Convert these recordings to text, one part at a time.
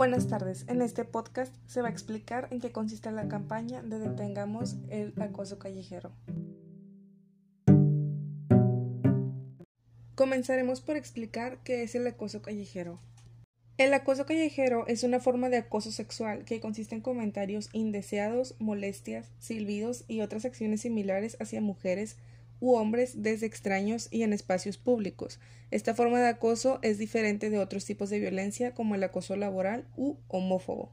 Buenas tardes. En este podcast se va a explicar en qué consiste la campaña de Detengamos el acoso callejero. Comenzaremos por explicar qué es el acoso callejero. El acoso callejero es una forma de acoso sexual que consiste en comentarios indeseados, molestias, silbidos y otras acciones similares hacia mujeres u hombres desde extraños y en espacios públicos. Esta forma de acoso es diferente de otros tipos de violencia como el acoso laboral u homófobo.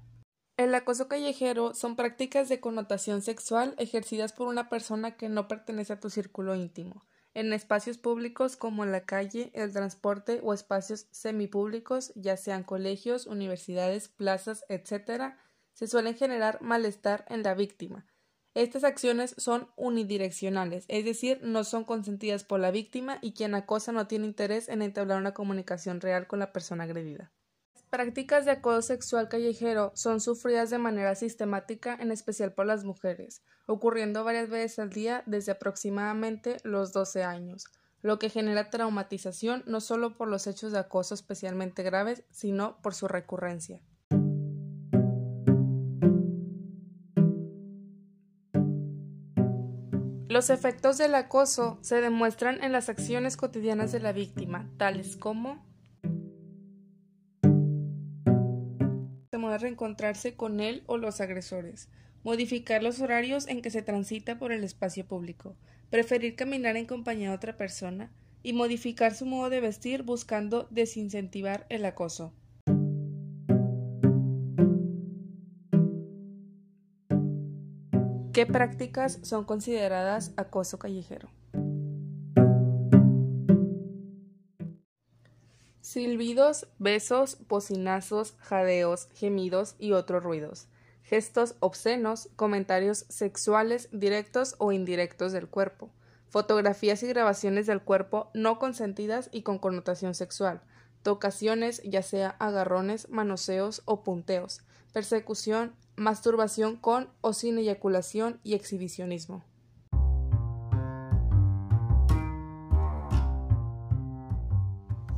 El acoso callejero son prácticas de connotación sexual ejercidas por una persona que no pertenece a tu círculo íntimo en espacios públicos como la calle, el transporte o espacios semipúblicos, ya sean colegios, universidades, plazas, etc., se suelen generar malestar en la víctima. Estas acciones son unidireccionales, es decir, no son consentidas por la víctima y quien acosa no tiene interés en entablar una comunicación real con la persona agredida prácticas de acoso sexual callejero son sufridas de manera sistemática, en especial por las mujeres, ocurriendo varias veces al día desde aproximadamente los 12 años, lo que genera traumatización no solo por los hechos de acoso especialmente graves, sino por su recurrencia. Los efectos del acoso se demuestran en las acciones cotidianas de la víctima, tales como reencontrarse con él o los agresores, modificar los horarios en que se transita por el espacio público, preferir caminar en compañía de otra persona y modificar su modo de vestir buscando desincentivar el acoso. ¿Qué prácticas son consideradas acoso callejero? Silbidos, besos, bocinazos, jadeos, gemidos y otros ruidos. Gestos obscenos, comentarios sexuales directos o indirectos del cuerpo. Fotografías y grabaciones del cuerpo no consentidas y con connotación sexual. Tocaciones, ya sea agarrones, manoseos o punteos. Persecución, masturbación con o sin eyaculación y exhibicionismo.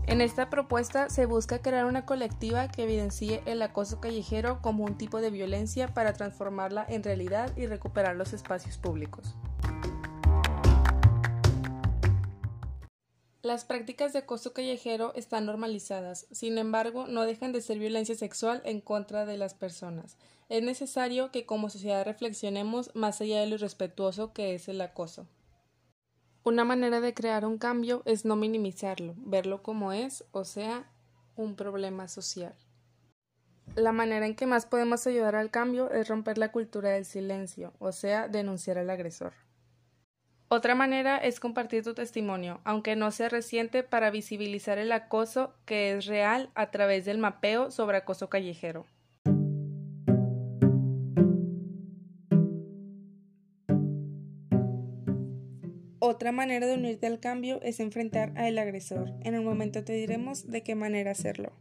En esta propuesta se busca crear una colectiva que evidencie el acoso callejero como un tipo de violencia para transformarla en realidad y recuperar los espacios públicos. Las prácticas de acoso callejero están normalizadas, sin embargo, no dejan de ser violencia sexual en contra de las personas. Es necesario que como sociedad reflexionemos más allá de lo irrespetuoso que es el acoso. Una manera de crear un cambio es no minimizarlo, verlo como es, o sea, un problema social. La manera en que más podemos ayudar al cambio es romper la cultura del silencio, o sea, denunciar al agresor. Otra manera es compartir tu testimonio, aunque no sea reciente, para visibilizar el acoso que es real a través del mapeo sobre acoso callejero. Otra manera de unirte al cambio es enfrentar al agresor. En un momento te diremos de qué manera hacerlo.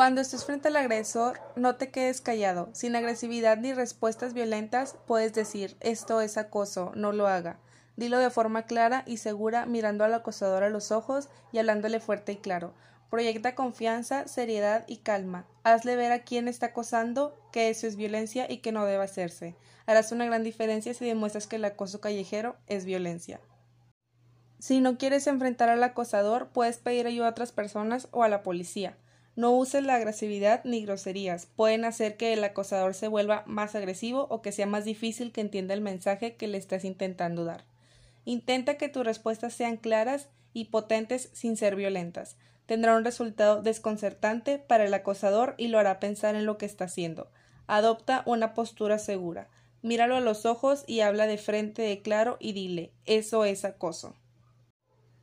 Cuando estés frente al agresor, no te quedes callado. Sin agresividad ni respuestas violentas, puedes decir esto es acoso, no lo haga. Dilo de forma clara y segura mirando al acosador a los ojos y hablándole fuerte y claro. Proyecta confianza, seriedad y calma. Hazle ver a quien está acosando que eso es violencia y que no debe hacerse. Harás una gran diferencia si demuestras que el acoso callejero es violencia. Si no quieres enfrentar al acosador, puedes pedir ayuda a otras personas o a la policía. No uses la agresividad ni groserías. Pueden hacer que el acosador se vuelva más agresivo o que sea más difícil que entienda el mensaje que le estás intentando dar. Intenta que tus respuestas sean claras y potentes sin ser violentas tendrá un resultado desconcertante para el acosador y lo hará pensar en lo que está haciendo. Adopta una postura segura. Míralo a los ojos y habla de frente de claro y dile eso es acoso.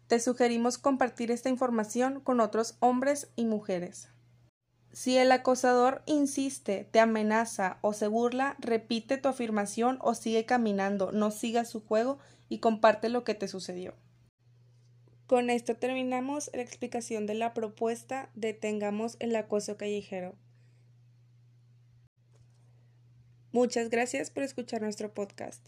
Te sugerimos compartir esta información con otros hombres y mujeres. Si el acosador insiste, te amenaza o se burla, repite tu afirmación o sigue caminando, no sigas su juego y comparte lo que te sucedió. Con esto terminamos la explicación de la propuesta Detengamos el acoso callejero. Muchas gracias por escuchar nuestro podcast.